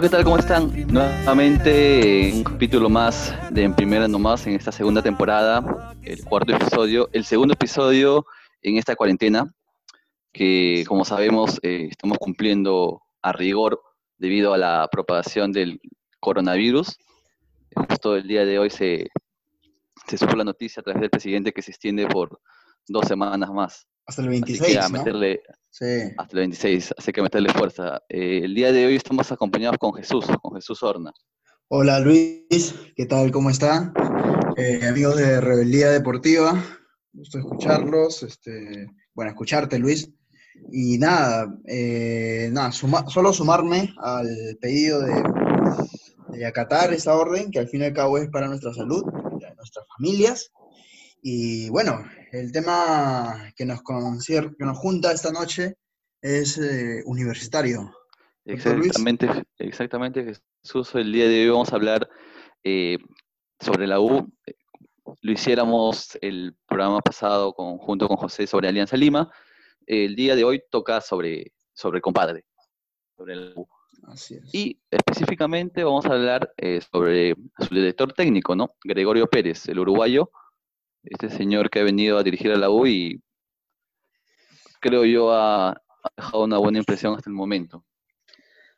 ¿qué tal? ¿Cómo están? Nuevamente en un capítulo más de En Primera Nomás en esta segunda temporada, el cuarto episodio, el segundo episodio en esta cuarentena, que como sabemos eh, estamos cumpliendo a rigor debido a la propagación del coronavirus. Justo el día de hoy se, se supo la noticia a través del presidente que se extiende por dos semanas más. Hasta el 26, Así que a meterle, Hasta el 26, así que meterle fuerza. Eh, el día de hoy estamos acompañados con Jesús, con Jesús Horna. Hola Luis, ¿qué tal? ¿Cómo están? Eh, amigos de Rebeldía Deportiva, gusto escucharlos, este, bueno, escucharte Luis. Y nada, eh, nada solo sumarme al pedido de, de acatar esa orden, que al fin y al cabo es para nuestra salud, de nuestras familias. Y bueno, el tema que nos, que nos junta esta noche es eh, universitario. Exactamente, exactamente, Jesús. El día de hoy vamos a hablar eh, sobre la U. Lo hiciéramos el programa pasado con, junto con José sobre Alianza Lima. El día de hoy toca sobre, sobre compadre, sobre la U. Así es. Y específicamente vamos a hablar eh, sobre su director técnico, ¿no? Gregorio Pérez, el uruguayo, este señor que ha venido a dirigir a la U y creo yo ha, dejado una buena impresión hasta el momento.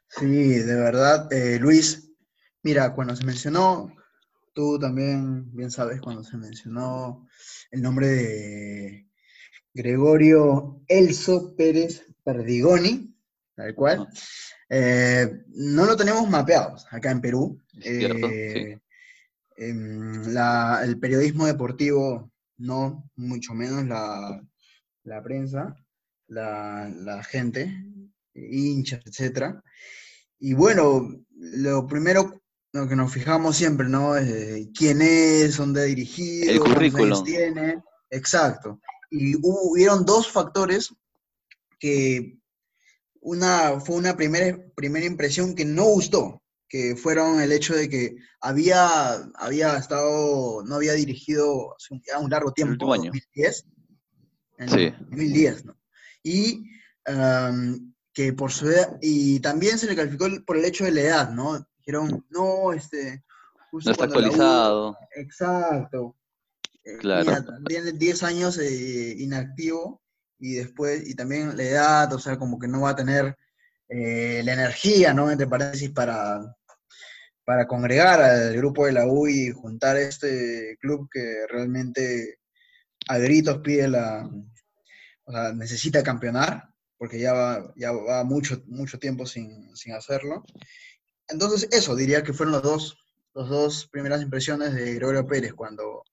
Sí, de verdad, eh, Luis, mira, cuando se mencionó, tú también bien sabes, cuando se mencionó el nombre de Gregorio Elso Pérez Perdigoni, tal cual, eh, no lo tenemos mapeados acá en Perú. Cierto, sí. Em, el periodismo deportivo, no, mucho menos la, prensa, la, gente, hinchas, etc. Y bueno, lo primero lo que nos fijamos siempre, ¿no? Es quién es, dónde ha dirigido, el currículum tiene. Exacto. Y hubieron dos factores que una, fue una primera, primera impresión que no gustó que fueron el hecho de que había, había estado, no había dirigido hace un, largo tiempo, en 2010, en sí. 2010, ¿no? Y que por su edad, y también se le calificó por el hecho de la edad, ¿no? Dijeron, no, este... no está actualizado. exacto. Eh, claro. tiene 10 años eh, inactivo y después, y también la edad, o sea, como que no va a tener eh, la energía, ¿no? Entre paréntesis, para, para congregar al grupo de la U y juntar este club que realmente a gritos pide la, o sea, necesita campeonar, porque ya va, ya va mucho, mucho tiempo sin, hacerlo. Entonces, eso diría que fueron los dos, los dos primeras impresiones de Gregorio Pérez cuando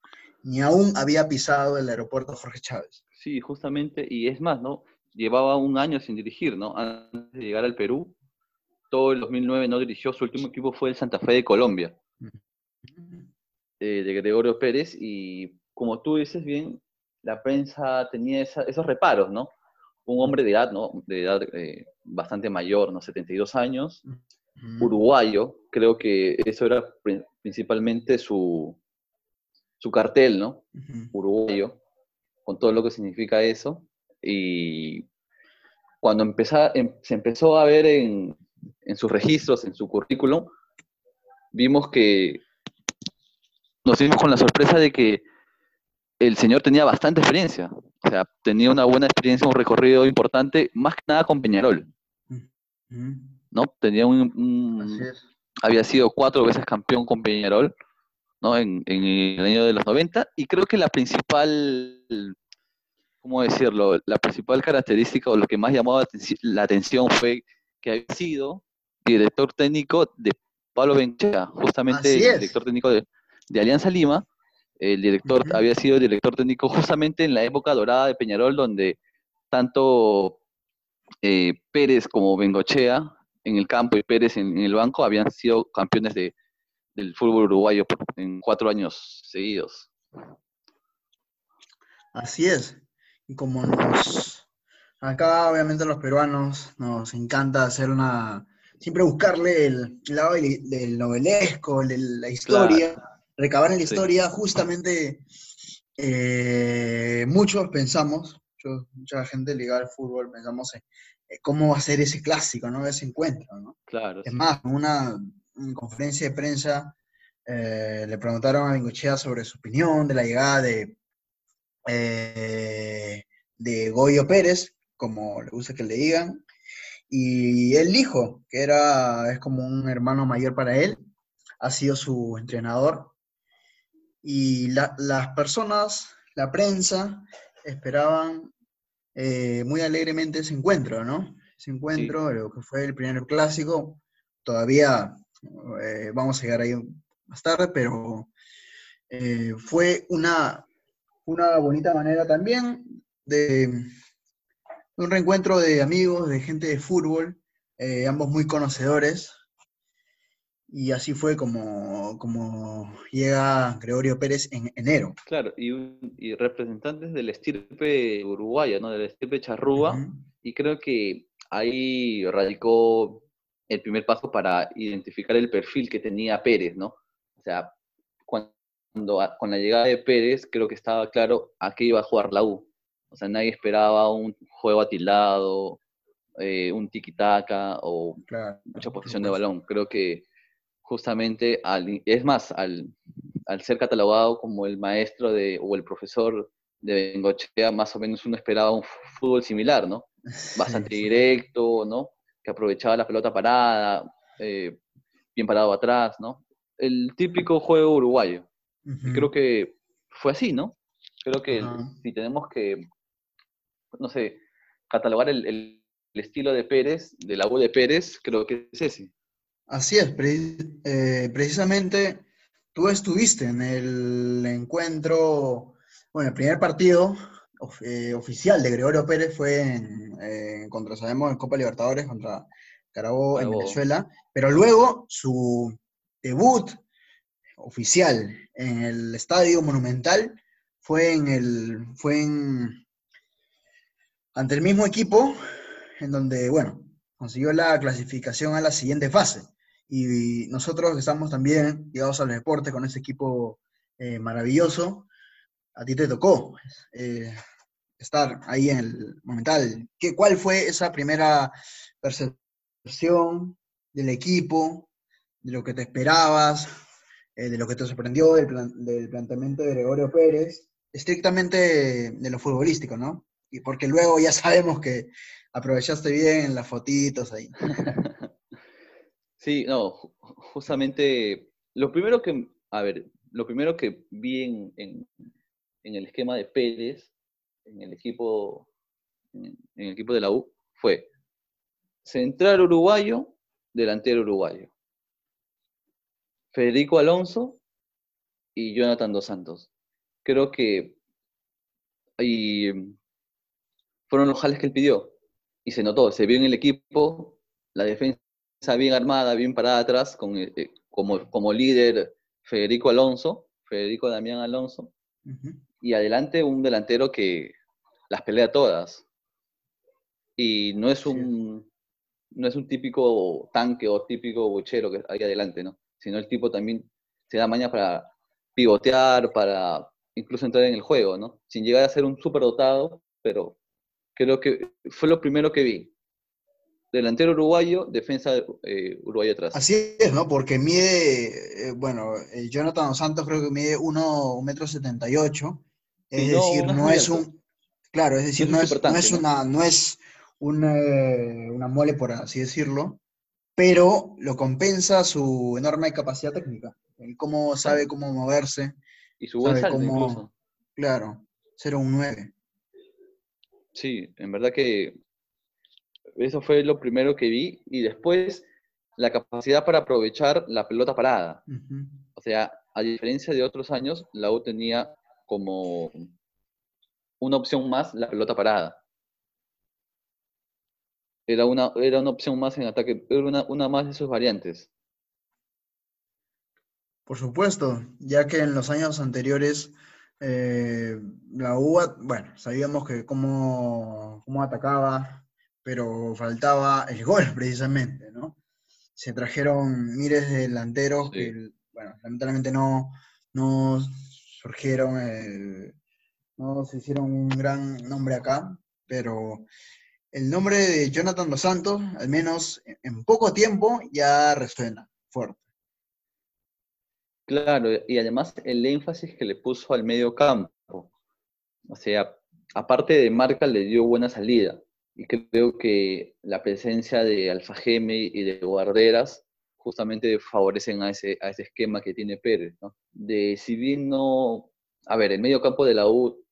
ni aún había pisado el aeropuerto Jorge Chávez. Sí, justamente, y es más, ¿no? Llevaba un año sin dirigir, ¿no? Antes de llegar al Perú, todo el 2009 no dirigió, su último equipo fue el Santa Fe de Colombia, eh, de Gregorio Pérez, y como tú dices bien, la prensa tenía esos reparos, ¿no? Un hombre de edad, ¿no? De edad eh, bastante mayor, ¿no? 72 años, uruguayo, creo que eso era principalmente su, su cartel, ¿no? Uruguayo, con todo lo que significa eso. Y cuando em, se empezó a ver en, sus registros, en su currículum, vimos que nos dimos con la sorpresa de que el señor tenía bastante experiencia. O sea, tenía una buena experiencia, un recorrido importante, más que nada con Peñarol. ¿No? Tenía un, había sido cuatro veces campeón con Peñarol, ¿no? En, en, el año de los 90, y creo que la principal ¿cómo decirlo? La principal característica o lo que más llamó la atención fue que había sido director técnico de Pablo Benchea, justamente el director técnico de, Alianza Lima. El director había sido director técnico justamente en la época dorada de Peñarol, donde tanto eh, Pérez como Bengochea en el campo y Pérez en, el banco habían sido campeones de, del fútbol uruguayo en cuatro años seguidos. Así es. Como nos, acá obviamente los peruanos nos encanta hacer una siempre buscarle el, lado del, novelesco, de la historia, recabar en la historia, justamente eh, muchos pensamos, mucha gente ligada al fútbol, pensamos en cómo va a ser ese clásico, ¿no? Ese encuentro, ¿no? Claro. Es más, en una, conferencia de prensa eh, le preguntaron a Bingochea sobre su opinión de la llegada de, eh, de Goyo Pérez, como le gusta que le digan, y él dijo que era, es como un hermano mayor para él, ha sido su entrenador, y las personas, la prensa, esperaban eh, muy alegremente ese encuentro, ¿no? Ese encuentro, lo que fue el primer clásico, todavía eh, vamos a llegar ahí más tarde, pero eh, fue una, una bonita manera también de, un reencuentro de amigos, de gente de fútbol, ambos muy conocedores, y así fue como, como llega Gregorio Pérez en enero. Claro, y, y representantes del estirpe uruguaya, ¿no? Del estirpe charrúa, y creo que ahí radicó el primer paso para identificar el perfil que tenía Pérez, ¿no? O sea, cuando, con la llegada de Pérez, creo que estaba claro a qué iba a jugar la U. O sea, nadie esperaba un juego atilado, eh, un tiki-taka o mucha posición de balón. Creo que justamente, al, es más, al, ser catalogado como el maestro de, o el profesor de Bengochea, más o menos uno esperaba un fútbol similar, ¿no? Bastante directo, ¿no? Que aprovechaba la pelota parada, eh, bien parado atrás, ¿no? El típico juego uruguayo. Y creo que fue así, ¿no? Creo que si tenemos que, no sé, catalogar el, el, estilo de Pérez, de la U de Pérez, creo que es ese. Así es, eh, precisamente tú estuviste en el encuentro, bueno, el primer partido eh, oficial de Gregorio Pérez fue en, contra, sabemos, en Copa Libertadores contra Carabobo en Venezuela, pero luego su debut oficial en el Estadio Monumental fue en el, fue en, ante el mismo equipo, en donde, bueno, consiguió la clasificación a la siguiente fase. Y nosotros estamos también llegados al deporte con ese equipo eh, maravilloso. A ti te tocó eh, estar ahí en el momental. ¿Qué, ¿Cuál fue esa primera percepción del equipo, de lo que te esperabas, eh, de lo que te sorprendió del, del planteamiento de Gregorio Pérez? Estrictamente de lo futbolístico, ¿no? Y porque luego ya sabemos que aprovechaste bien las fotitos ahí. Sí, no, justamente lo primero que, a ver, lo primero que vi en, el esquema de Pérez, en el equipo, en, el equipo de la U, fue central uruguayo, delantero uruguayo. Federico Alonso y Jonathan Dos Santos. Creo que ahí fueron los jales que él pidió. Y se notó, se vio en el equipo, la defensa bien armada, bien parada atrás, con, eh, eh, como, como líder Federico Alonso, Federico Damián Alonso, y adelante un delantero que las pelea todas. Y no es un, no es un típico tanque o típico bochero que hay adelante, ¿no? Sino el tipo también se da maña para pivotear, para incluso entrar en el juego, ¿no? Sin llegar a ser un superdotado, pero creo que fue lo primero que vi delantero uruguayo, defensa eh, uruguayo atrás. Así es, ¿no? Porque mide, eh, bueno, eh, Jonathan Santos creo que mide 1,78 metro 78, es decir, no, es un, claro, es decir, no es, una, no es una, mole, por así decirlo, pero lo compensa su enorme capacidad técnica, cómo sabe cómo moverse. Y su buen salto incluso. Claro, 0,9. Sí, en verdad que eso fue lo primero que vi. Y después, la capacidad para aprovechar la pelota parada. O sea, a diferencia de otros años, la U tenía como una opción más la pelota parada. Era una, era una opción más en ataque, era una, una más de sus variantes. Por supuesto, ya que en los años anteriores eh, la U, bueno, sabíamos que cómo, cómo atacaba, pero faltaba el gol precisamente, ¿no? se trajeron miles de delanteros que, bueno, lamentablemente no, no surgieron, eh, no se hicieron un gran nombre acá, pero el nombre de Jonathan Dos Santos, al menos en poco tiempo, ya resuena fuerte. Claro, y además el énfasis que le puso al medio campo. O sea, aparte de marca, le dio buena salida. Y creo que la presencia de Alfajeme y de Guarderas justamente favorecen a ese, a ese esquema que tiene Pérez. ¿no? De no. A ver, el medio campo de la U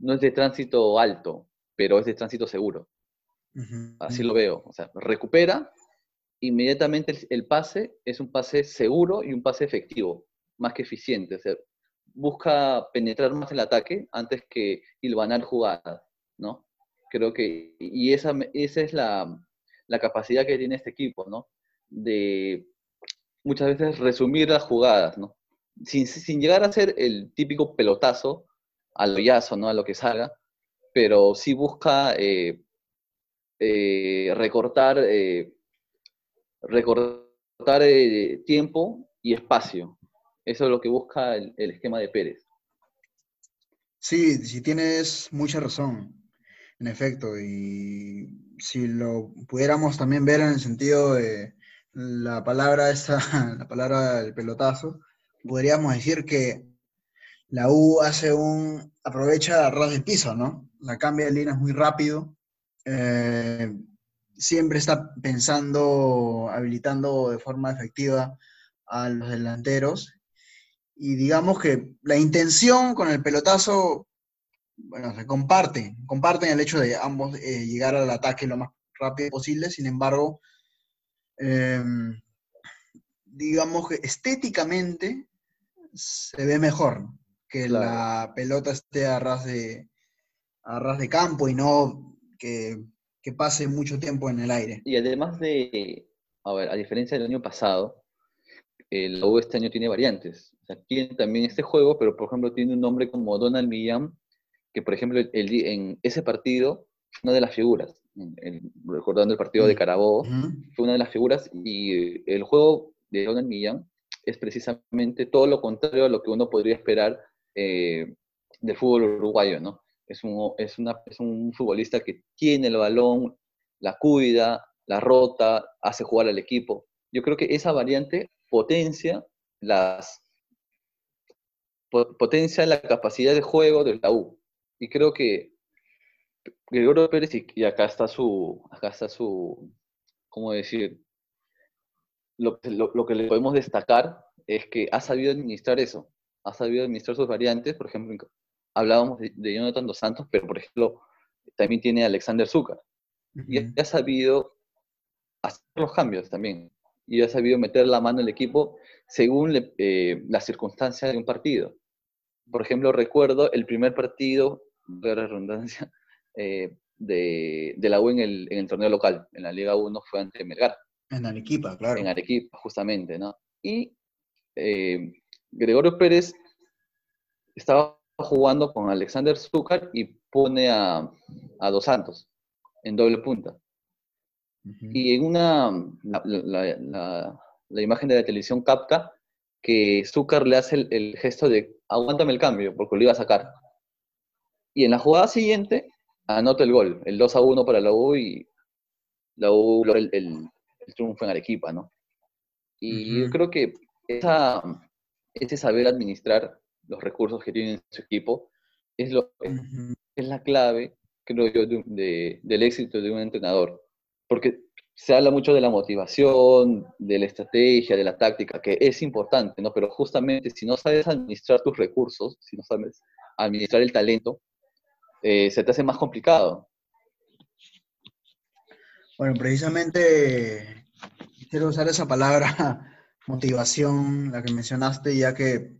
no es de tránsito alto, pero es de tránsito seguro. Así lo veo. O sea, recupera, inmediatamente el, pase es un pase seguro y un pase efectivo, más que eficiente. O sea, busca penetrar más el ataque antes que hilvanar jugadas, ¿no? Creo que, y esa, esa es la, la capacidad que tiene este equipo, ¿no? De muchas veces resumir las jugadas, ¿no? Sin, sin llegar a ser el típico pelotazo al hoyazo, ¿no? A lo que salga, pero sí busca eh, eh, recortar, eh, recortar tiempo y espacio. Eso es lo que busca el, el esquema de Pérez. Sí, sí tienes mucha razón. En efecto, y si lo pudiéramos también ver en el sentido de la palabra esa, la palabra del pelotazo, podríamos decir que la U hace un, aprovecha a ras del piso, ¿no? La cambia de líneas muy rápido, eh, siempre está pensando, habilitando de forma efectiva a los delanteros, y digamos que la intención con el pelotazo bueno, se comparte, comparten el hecho de ambos eh, llegar al ataque lo más rápido posible, sin embargo, em, digamos que estéticamente se ve mejor que la pelota esté a ras de, a ras de campo y no que, pase mucho tiempo en el aire. Y además de, a ver, a diferencia del año pasado, el U este año tiene variantes. O sea, tiene también este juego, pero por ejemplo tiene un nombre como Donald Millán, que por ejemplo en ese partido una de las figuras, recordando el partido de mm, Carabobo, fue una de las figuras y el juego de Donald Millán es precisamente todo lo contrario a lo que uno podría esperar eh, del fútbol uruguayo, ¿no? Es un, es, una, es un futbolista que tiene el balón, la cuida, la rota, hace jugar al equipo. Yo creo que esa variante potencia las potencia la capacidad de juego de la U y creo que Gregorio Pérez, y, acá está su, acá está su, ¿cómo decir? Lo, lo, que le podemos destacar es que ha sabido administrar eso, ha sabido administrar sus variantes, por ejemplo, hablábamos de, Jonathan Dos Santos, pero por ejemplo, también tiene Alexander Zúcar, y ha sabido hacer los cambios también, y ha sabido meter la mano al equipo según eh, las circunstancias de un partido. Por ejemplo, recuerdo el primer partido de redundancia, eh, de, la U en el, torneo local, en la Liga 1 fue ante Melgar. En Arequipa, claro. En Arequipa, justamente, ¿no? Y eh, Gregorio Pérez estaba jugando con Alexander Zúcar y pone a, Dos Santos en doble punta. Y en una, la, imagen de la televisión capta que Zúcar le hace el, el, gesto de aguántame el cambio, porque lo iba a sacar. Y en la jugada siguiente, anota el gol, el 2 a 1 para la U y la U el, el, triunfo en Arequipa, ¿no? Y yo creo que esa, ese saber administrar los recursos que tiene su equipo es, lo, es la clave, creo yo, de, del éxito de un entrenador. Porque se habla mucho de la motivación, de la estrategia, de la táctica, que es importante, ¿no? Pero justamente si no sabes administrar tus recursos, si no sabes administrar el talento, eh, se te hace más complicado. Bueno, precisamente quiero usar esa palabra motivación, la que mencionaste, ya que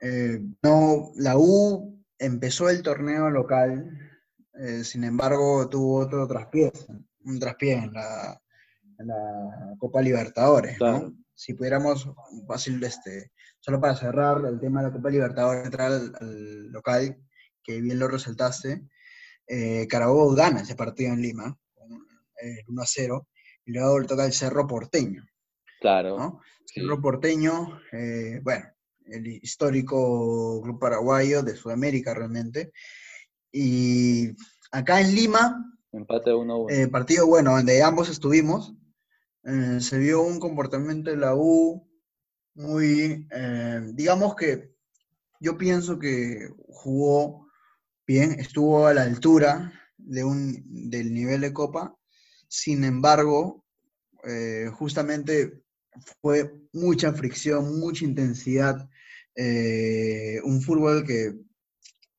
eh, no, la U empezó el torneo local, eh, sin embargo tuvo otro traspié, un traspié en la, Copa Libertadores. Si pudiéramos, fácil, este, solo para cerrar el tema de la Copa Libertadores, entrar al local, que bien lo resaltaste, eh, Carabobo gana ese partido en Lima, 1 a 0, y luego le toca el Cerro Porteño. Claro. ¿no? Cerro Porteño, eh, bueno, el histórico club paraguayo de Sudamérica realmente. Y acá en Lima, Empate 1-1. eh, partido bueno, donde ambos estuvimos, eh, se vio un comportamiento de la U muy, digamos que yo pienso que jugó bien, estuvo a la altura de un, del nivel de Copa, sin embargo, eh, justamente fue mucha fricción, mucha intensidad, eh, un fútbol que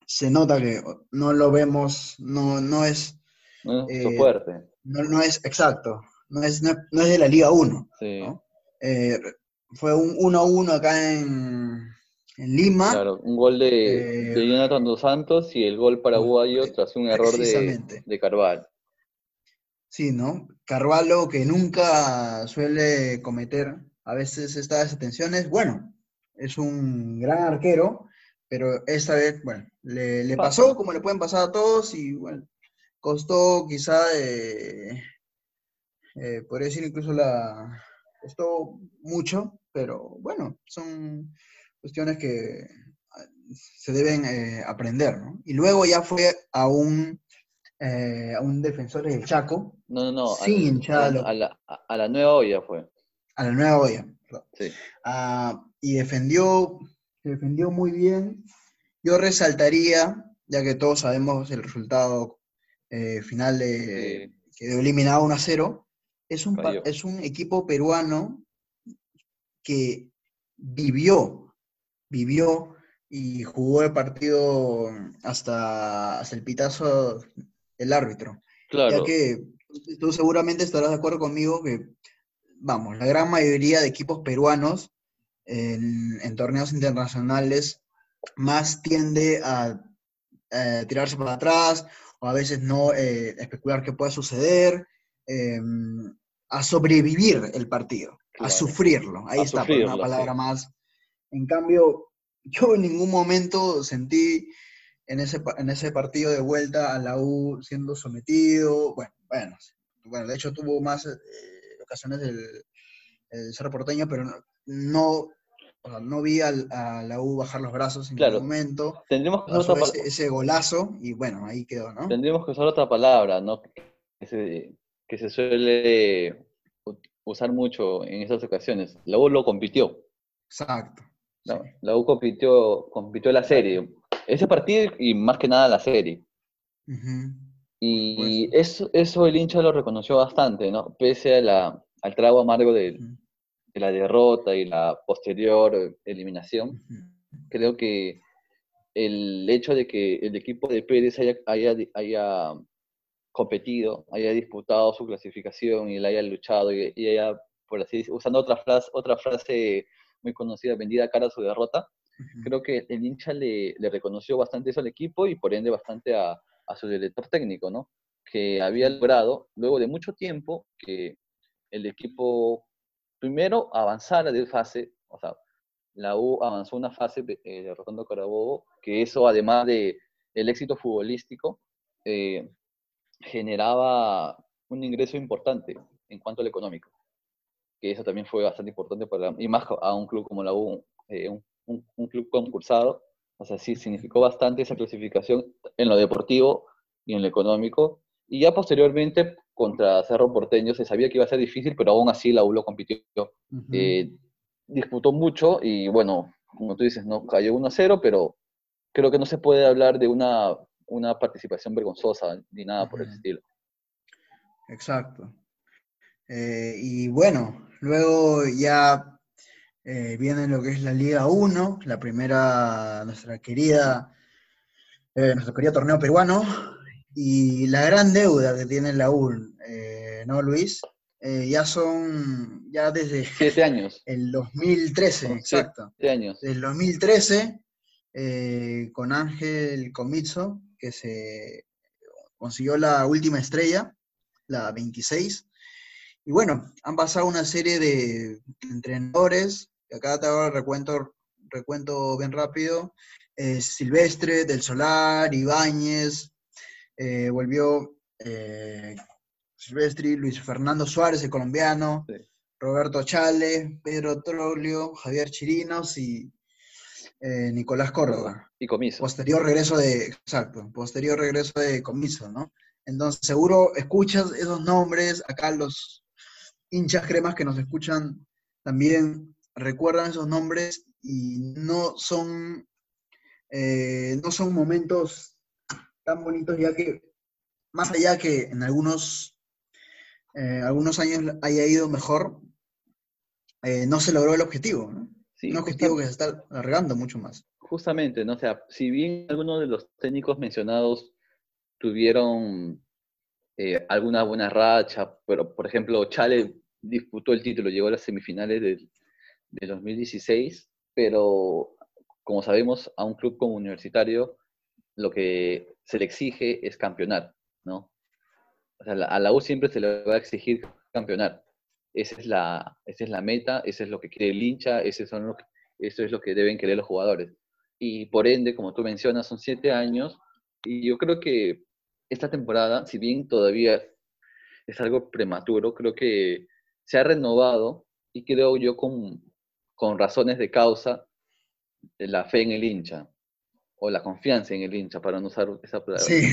se nota que no lo vemos, no, no es, ¿no? eh, Su fuerte. no, no es exacto, no es, no, no es de la Liga 1. Sí. Eh, fue un 1-1 acá en, en Lima. Claro, un gol de, Eh, de Jonathan Dos Santos y el gol paraguayo eh, tras un error de, de Carval. Sí, ¿no? Carvalho, que nunca suele cometer a veces estas desatenciones, bueno, es un gran arquero, pero esta vez, bueno, le, pasó como le pueden pasar a todos y, bueno, costó quizá, eh, eh, podría decir incluso la, costó mucho, pero bueno, son cuestiones que ah, se deben eh, aprender, ¿no? Y luego ya fue a un, eh, a un defensor del Chaco, No, no, no. Sí, a, la- hinchada a, la, lo- a la- a la nueva olla fue. a la nueva olla. Sí. Ah, y defendió, defendió muy bien. Yo resaltaría, ya que todos sabemos el resultado eh, final de, Sí. quedó eliminado 1 a 0, es un, Cayó. es un equipo peruano que vivió, vivió y jugó el partido hasta, hasta el pitazo del árbitro. Claro. Ya que tú seguramente estarás de acuerdo conmigo que, vamos, la gran mayoría de equipos peruanos en, en torneos internacionales más tiende a eh, tirarse para atrás o a veces no eh, especular qué puede suceder, eh, a sobrevivir el partido, a Claro. sufrirlo. Ahí A está, una sufrirlo, palabra sí. más. En cambio, yo en ningún momento sentí en ese, en ese partido de vuelta a la U siendo sometido. Bueno, bueno, bueno de hecho tuvo más eh, ocasiones el, el Cerro Porteño, pero no, no, o sea, no vi al- a la U bajar los brazos en Claro. ningún momento. Tendríamos que usar otra, ese, golazo y bueno, ahí quedó, ¿no? tendríamos que usar otra palabra, ¿no? Que se, que se suele usar mucho en esas ocasiones. La U lo compitió. Exacto. ¿no? sí. La U compitió, compitió la serie. Ese partido y más que nada la serie. Y eso, eso el hincha lo reconoció bastante, ¿no? Pese a la, al trago amargo de, la derrota y la posterior eliminación, creo que el hecho de que el equipo de Pérez haya, haya, haya competido, haya disputado su clasificación y la haya luchado y, y haya, por así decirlo, usando otra frase, otra frase muy conocida, vendida cara a su derrota. Creo que el hincha le, le reconoció bastante eso al equipo y por ende bastante a, a su director técnico, ¿no? Que había logrado, luego de mucho tiempo, que el equipo primero avanzara de fase, o sea, la U avanzó una fase eh, derrotando a Carabobo, que eso además de el éxito futbolístico, eh, generaba un ingreso importante en cuanto al económico, que eso también fue bastante importante para, y más a un club como la U, eh, un, un, un club concursado, o sea, sí significó bastante esa clasificación en lo deportivo y en lo económico, y ya posteriormente contra Cerro Porteño se sabía que iba a ser difícil, pero aún así la U lo compitió Ujú. eh, disputó mucho y bueno, como tú dices, no cayó 1-0, pero creo que no se puede hablar de una, una participación vergonzosa ni nada por el estilo. Exacto. Eh, y bueno, luego ya eh, viene lo que es la Liga 1, la primera, nuestra querida, eh, nuestro querido torneo peruano, y la gran deuda que tiene la U, eh, ¿no, Luis? Ya son, ya desde Siete años, el 2013, Son exacto. siete años. Del 2013, eh, con Ángel Comizo, que se consiguió la última estrella, la 26. Y bueno, han pasado una serie de entrenadores, acá te hago el recuento, recuento bien rápido. eh, Silvestre, Del Solar, Ibáñez, eh, volvió eh, Silvestri, Luis Fernando Suárez, el colombiano, Roberto Chale, Pedro Troglio, Javier Chirinos y eh, Nicolás Córdoba. Y Comiso. Posterior regreso de, exacto, posterior regreso de Comiso, ¿no? Entonces, seguro escuchas esos nombres, acá los hinchas cremas que nos escuchan también recuerdan esos nombres y no son, eh, no son momentos tan bonitos, ya que más allá que en algunos, eh, algunos años haya ido mejor, eh, no se logró el objetivo, ¿no? Un objetivo que se está alargando mucho más. Justamente, ¿no? O sea, si bien algunos de los técnicos mencionados tuvieron eh, alguna buena racha, pero por ejemplo, Chale disputó el título, llegó a las semifinales del, 2016, pero como sabemos, a un club como universitario lo que se le exige es campeonar, ¿no? O sea, a la U siempre se le va a exigir campeonar. Esa es la, esa es la meta, eso es lo que quiere el hincha, ese son lo eso es lo que deben querer los jugadores. Y por ende, como tú mencionas, son siete años, y yo creo que esta temporada, si bien todavía es algo prematuro, creo que se ha renovado y creo yo con, con razones de causa la fe en el hincha o la confianza en el hincha, para no usar esa palabra. Sí,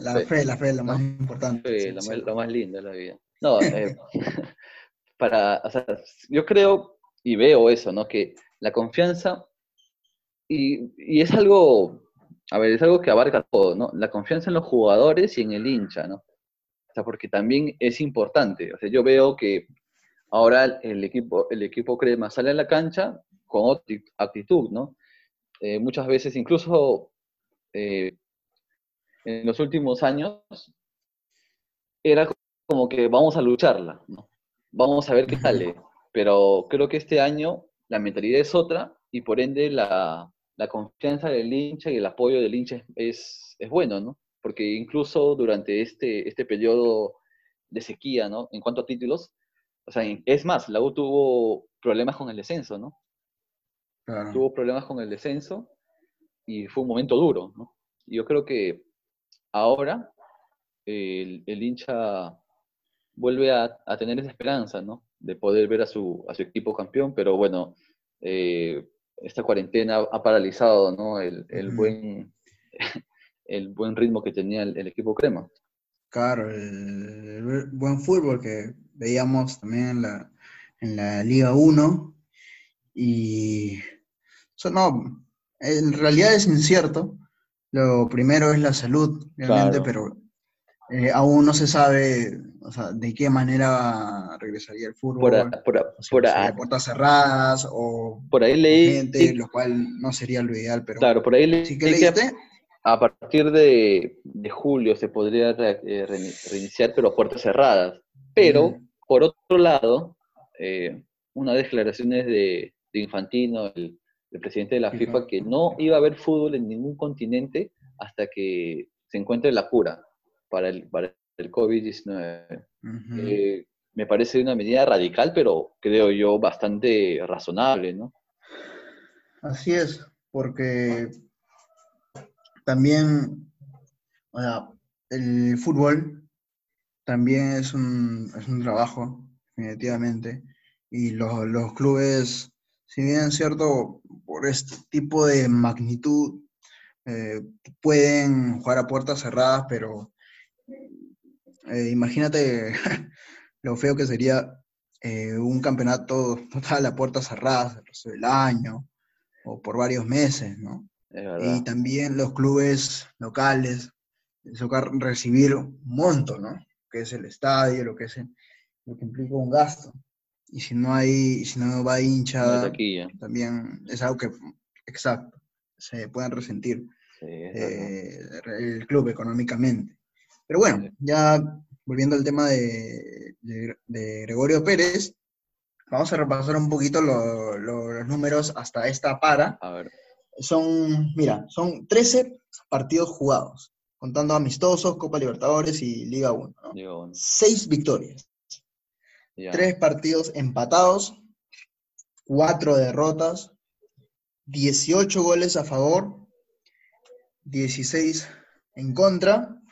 la, fe, la fe es lo más importante. lo, más, lindo de la vida. No, eh, para, o sea, yo creo y veo eso, ¿no? Que la confianza, y, y es algo a ver, es algo que abarca todo, ¿no? La confianza en los jugadores y en el hincha, ¿no? O sea, porque también es importante. O sea, yo veo que ahora el equipo, el equipo crema sale a la cancha con otra actitud, ¿no? Eh, muchas veces, incluso eh, en los últimos años, era como que vamos a lucharla, ¿no? Vamos a ver qué sale. Pero creo que este año la mentalidad es otra y por ende la, la confianza del hincha y el apoyo del hincha es, es, bueno, ¿no? Porque incluso durante este, este periodo de sequía, ¿no? En cuanto a títulos, o sea, es más, la U tuvo problemas con el descenso, ¿no? Tuvo problemas con el descenso y fue un momento duro, ¿no? Yo creo que ahora el, el hincha vuelve a, a, tener esa esperanza, ¿no? De poder ver a su, a su equipo campeón, pero bueno, eh, esta cuarentena ha paralizado ¿no? el, el buen, el buen ritmo que tenía el, equipo crema. Claro, el, buen fútbol que veíamos también en la, en la Liga 1. Y eso no, en realidad es incierto. Lo primero es la salud, realmente, pero eh, aún no se sabe o sea, de qué manera regresaría el fútbol. Por, puertas cerradas o por ahí leí, gente, lo cual no sería lo ideal, pero... Claro, por ahí leí que a partir de, de, julio se podría eh, reiniciar, pero puertas cerradas. Pero, por otro lado, eh, una declaraciones de, de Infantino, el, presidente de la FIFA, que no iba a haber fútbol en ningún continente hasta que se encuentre la cura para el, para el COVID-19. Eh, me parece una medida radical, pero creo yo bastante razonable, ¿no? Así es, porque también, o sea, el fútbol también es un, es un trabajo, definitivamente, y los, los clubes, si bien es cierto, por este tipo de magnitud, eh, pueden jugar a puertas cerradas, pero eh, imagínate lo feo que sería eh, un campeonato total a puertas cerradas el resto del año o por varios meses, ¿no? Y también los clubes locales, recibir un monto, ¿no? Que es el estadio, lo que es lo que implica un gasto. Y si no hay, si no va hincha, también es algo que, exacto, se pueden resentir eh, el club económicamente. Pero bueno, ya volviendo al tema de, Gregorio Pérez, vamos a repasar un poquito los números hasta esta para. A ver. Son, mira, son 13 partidos jugados, contando amistosos, Copa Libertadores y Liga 1. ¿no? Seis victorias. Tres partidos empatados, cuatro derrotas, 18 goles a favor, 16 en contra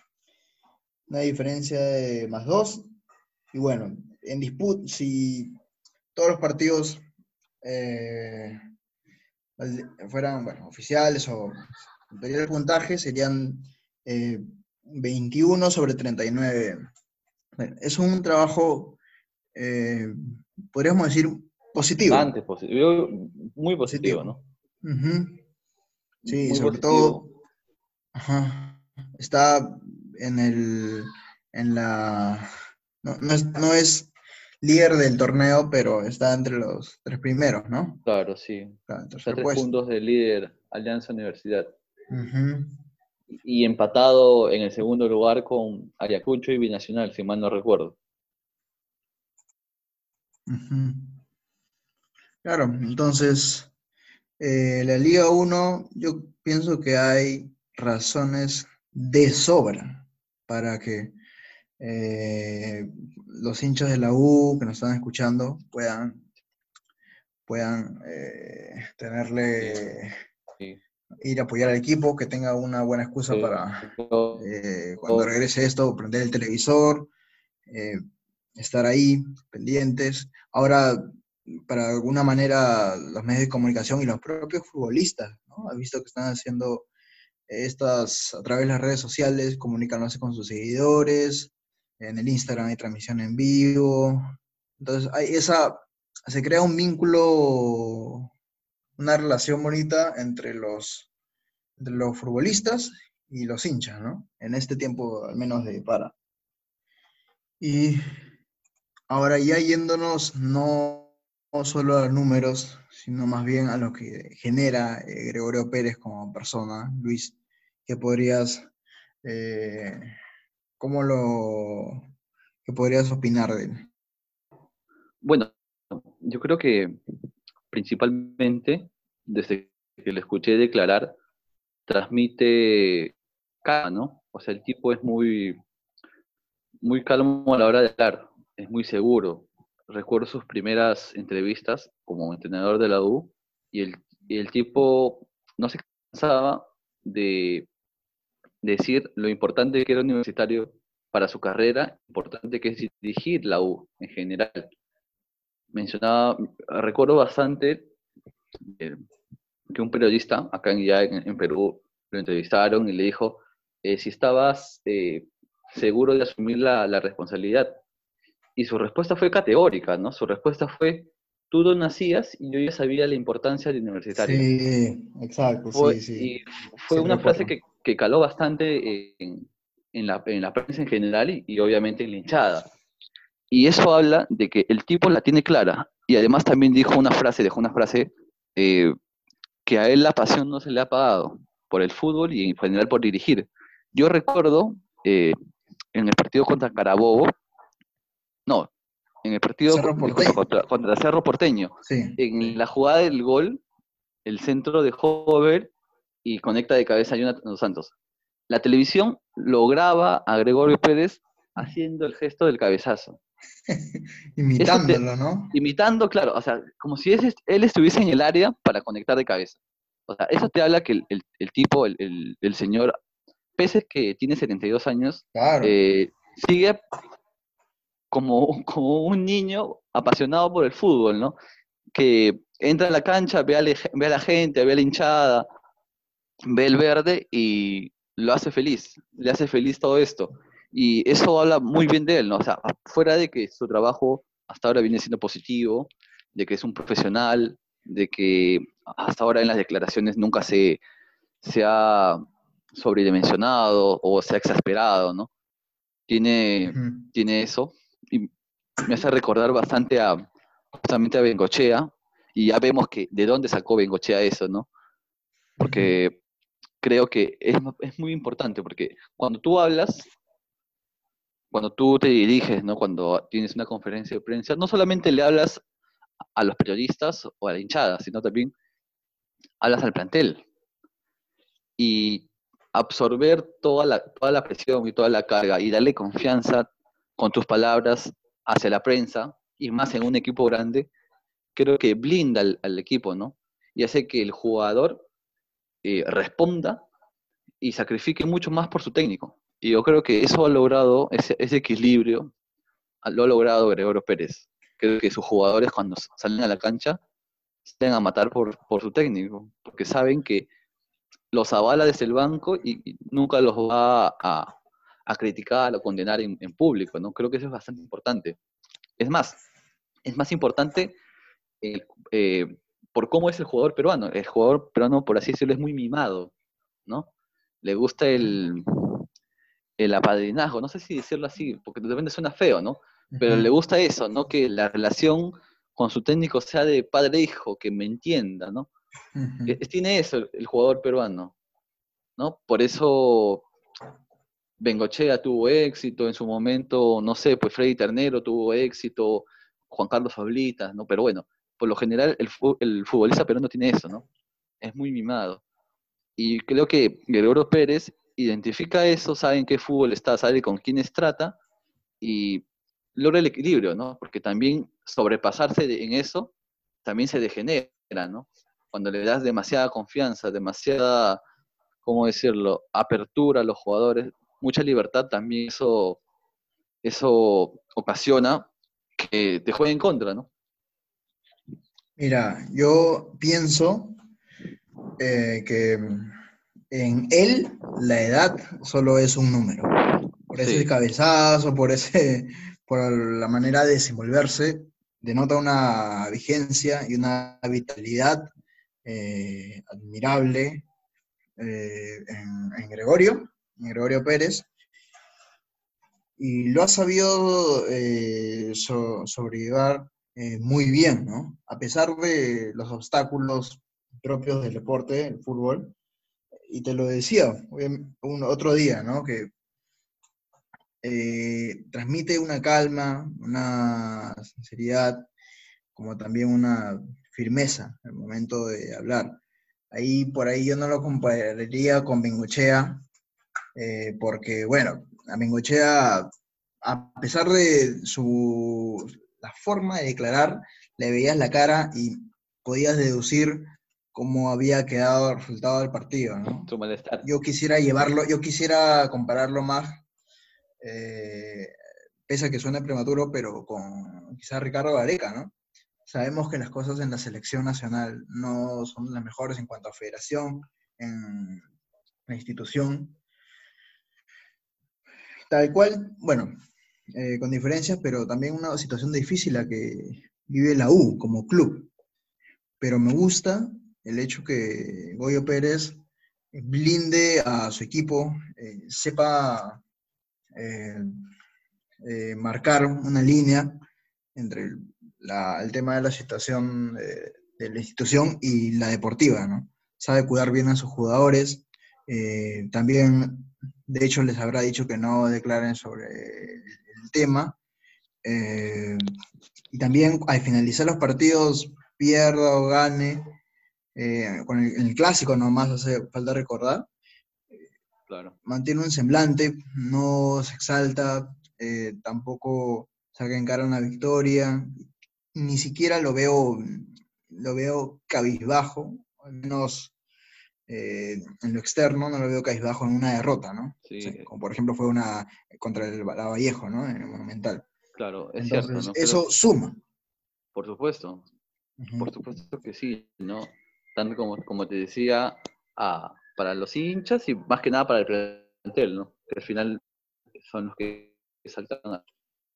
una diferencia de más dos. Y bueno, en disputa, si todos los partidos eh, fueran bueno, oficiales o de puntaje, serían 21 eh, sobre 39. es un trabajo, eh, podríamos decir, positivo. Antes positivo, muy positivo, ¿no? Sí, sobre todo, está en el, en la, no, no, es, líder del torneo, pero está entre los tres primeros, ¿no? Claro, sí. tres puntos de líder Alianza Universidad. Y empatado en el segundo lugar con Ayacucho y Binacional, si mal no recuerdo. Claro, entonces, eh, la Liga 1, yo pienso que hay razones de sobra para que eh, los hinchas de la U que nos están escuchando puedan, puedan eh, tenerle, ir a apoyar al equipo, que tenga una buena excusa para cuando regrese esto, prender el televisor, estar ahí, pendientes. Ahora, para alguna manera, los medios de comunicación y los propios futbolistas, ¿no? Visto que están haciendo estas a través de las redes sociales, comunicándose con sus seguidores, en el Instagram hay transmisión en vivo. Entonces, hay esa, se crea un vínculo, una relación bonita entre los, los futbolistas y los hinchas, ¿no? En este tiempo, al menos de para. Y ahora ya yéndonos no, solo a los números, sino más bien a lo que genera eh, Gregorio Pérez como persona, Luis, que podrías eh, ¿Cómo lo que podrías opinar de él? Bueno, yo creo que principalmente desde que le escuché declarar, transmite calma, ¿no? O sea, el tipo es muy, muy calmo a la hora de hablar, es muy seguro. Recuerdo sus primeras entrevistas como entrenador de la U y el, y el tipo no se cansaba de decir lo importante que era universitario para su carrera, importante que es dirigir la U en general. Mencionaba, recuerdo bastante eh, que un periodista acá en, ya en, Perú lo entrevistaron y le dijo eh, si estabas eh, seguro de asumir la, la, responsabilidad. Y su respuesta fue categórica, ¿no? Su respuesta fue, tú no nacías y yo ya sabía la importancia del universitario. Sí, exacto, sí, sí. Y fue una frase que, que caló bastante en, en, la, en la prensa en general y, obviamente en la hinchada. Y eso habla de que el tipo la tiene clara. Y además también dijo una frase, dejó una frase, eh, que a él la pasión no se le ha pagado por el fútbol y en general por dirigir. Yo recuerdo eh, en el partido contra Carabobo, no, en el partido contra, contra, Cerro Porteño, en la jugada del gol, el centro de Hover y conecta de cabeza a Jonathan Santos. La televisión lo graba a Gregorio Pérez haciendo el gesto del cabezazo. Imitándolo, ¿no? Imitando, claro, o sea, como si él estuviese en el área para conectar de cabeza. O sea, eso te habla que el, tipo, el, señor, pese que tiene 72 años, eh, sigue como, como un niño apasionado por el fútbol, ¿no? Que entra a la cancha, ve a, ve a la gente, ve a la hinchada, ve el verde y lo hace feliz, le hace feliz todo esto. Y eso habla muy bien de él, ¿no? O sea, fuera de que su trabajo hasta ahora viene siendo positivo, de que es un profesional, de que hasta ahora en las declaraciones nunca se, se ha sobredimensionado o se ha exasperado, ¿no? Tiene, tiene eso y me hace recordar bastante a justamente a Bengochea y ya vemos que de dónde sacó Bengochea eso, ¿no? Porque creo que es, es, muy importante porque cuando tú hablas, cuando tú te diriges, ¿no? cuando tienes una conferencia de prensa, no solamente le hablas a los periodistas o a la hinchada, sino también hablas al plantel. Y absorber toda la, toda la presión y toda la carga y darle confianza con tus palabras hacia la prensa, y más en un equipo grande, creo que blinda al, equipo, ¿no? Y hace que el jugador eh, responda y sacrifique mucho más por su técnico. Y yo creo que eso ha logrado, ese, equilibrio, lo ha logrado Gregorio Pérez. Creo que sus jugadores cuando salen a la cancha salen a matar por, por su técnico, porque saben que los avala desde el banco y, nunca los va a, a, criticar o condenar en, en, público, ¿no? Creo que eso es bastante importante. Es más, es más importante eh, por cómo es el jugador peruano. El jugador peruano, por así decirlo, es muy mimado, ¿no? Le gusta el, el apadrinazgo, no sé si decirlo así, porque de repente suena feo, ¿no? Pero le gusta eso, ¿no? Que la relación con su técnico sea de padre-hijo, que me entienda, ¿no? Tiene eso el jugador peruano, ¿no? Por eso Bengochea tuvo éxito en su momento, no sé, pues Freddy Ternero tuvo éxito, Juan Carlos Fablitas, ¿no? Pero bueno, por lo general el, futbolista peruano tiene eso, ¿no? Es muy mimado. Y creo que Gregorio Pérez identifica eso, sabe en qué fútbol está, sabe con quiénes trata y logra el equilibrio, ¿no? Porque también sobrepasarse en eso también se degenera, ¿no? Cuando le das demasiada confianza, demasiada, ¿cómo decirlo?, apertura a los jugadores, mucha libertad, también eso, eso ocasiona que te juegue en contra, ¿no? Mira, yo pienso eh, que en él la edad solo es un número. Por ese cabezazo, por ese, por la manera de desenvolverse, denota una vigencia y una vitalidad eh, admirable eh, en, Gregorio, en Gregorio Pérez, y lo ha sabido eh, sobrevivir muy bien, ¿no? A pesar de los obstáculos propios del deporte, el fútbol, y te lo decía un, otro día, ¿no? Que eh, transmite una calma, una sinceridad, como también una firmeza al momento de hablar. Ahí por ahí yo no lo compararía con Bengochea, eh, porque bueno, a Bengochea, a pesar de su la forma de declarar, le veías la cara y podías deducir cómo había quedado el resultado del partido, ¿no? Yo quisiera llevarlo, yo quisiera compararlo más, eh, pese a que suene prematuro, pero con quizás Ricardo Gareca, ¿no? Sabemos que las cosas en la selección nacional no son las mejores en cuanto a federación, en la institución. Tal cual, bueno, eh, con diferencias, pero también una situación difícil la que vive la U como club. Pero me gusta el hecho que Goyo Pérez blinde a su equipo, eh, sepa eh, marcar una línea entre el, tema de la situación de, la institución y la deportiva, ¿no? Sabe cuidar bien a sus jugadores. también, de hecho, les habrá dicho que no declaren sobre el tema. y también al finalizar los partidos, pierda o gane, eh, con el, clásico nomás hace falta recordar. Claro. Mantiene un semblante, no se exalta, eh, tampoco saca en cara una victoria, ni siquiera lo veo, lo veo cabizbajo, al menos eh, en lo externo no lo veo cabizbajo en una derrota, ¿no? como por ejemplo fue una contra el Vallejo, ¿no? En el Monumental. Claro, es cierto. Eso suma. Por supuesto, por supuesto que sí, ¿no? tanto como, como te decía, para los hinchas y más que nada para el plantel, ¿no? Que al final son los que saltan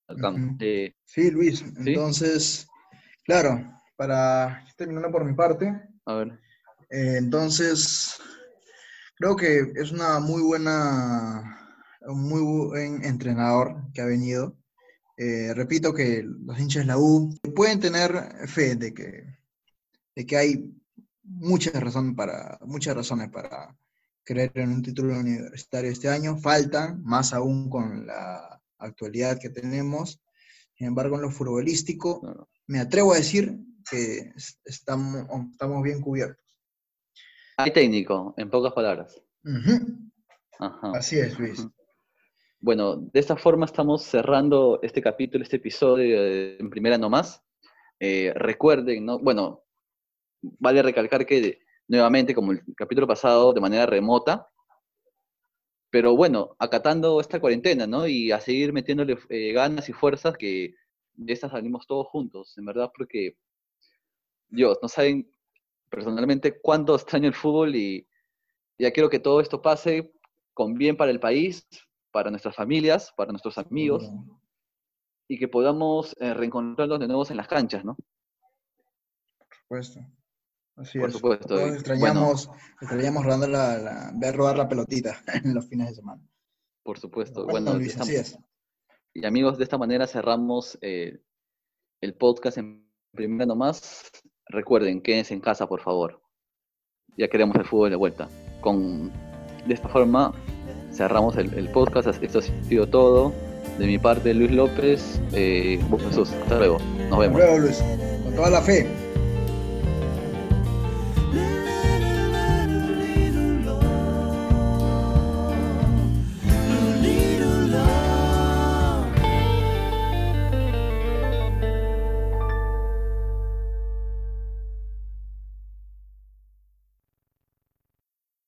al campo. Eh, sí, Luis, entonces, claro, para terminando por mi parte. A ver. Eh, entonces, creo que es una muy buena, un muy buen entrenador que ha venido. Eh, repito que los hinchas de la U pueden tener fe de que, de que hay muchas razones para, muchas razones para creer en un título universitario este año. Faltan, más aún con la actualidad que tenemos. Sin embargo, en lo futbolístico, me atrevo a decir que estamos, estamos bien cubiertos. Hay técnico, en pocas palabras. Así es, Luis. Bueno, de esta forma estamos cerrando este capítulo, este episodio en primera nomás. Eh, recuerden, ¿no? Bueno, vale recalcar que nuevamente, como el capítulo pasado, de manera remota, Pero bueno, acatando esta cuarentena, ¿no? Y a seguir metiéndole eh, ganas y fuerzas que de estas salimos todos juntos, en verdad, porque Dios, no saben personalmente cuánto extraño el fútbol y ya quiero que todo esto pase con bien para el país, para nuestras familias, para nuestros amigos y que podamos eh, reencontrarnos de nuevo en las canchas, ¿no? Por supuesto. Así Por es. supuesto. Todos y extrañamos, extrañamos rodando la, la- ver rodar la pelotita en los fines de semana. Por supuesto. Bueno, Bueno, de Luis, esta- así es. y amigos, de esta manera cerramos eh, el podcast en primera nomás. Recuerden, quédense en casa, por favor. Ya queremos el fútbol de vuelta. Con, de esta forma cerramos el, podcast. Esto ha sido todo. De mi parte, Luis López. Eh, Jesús, hasta luego. Nos Hasta vemos. luego, Luis. Con toda la fe.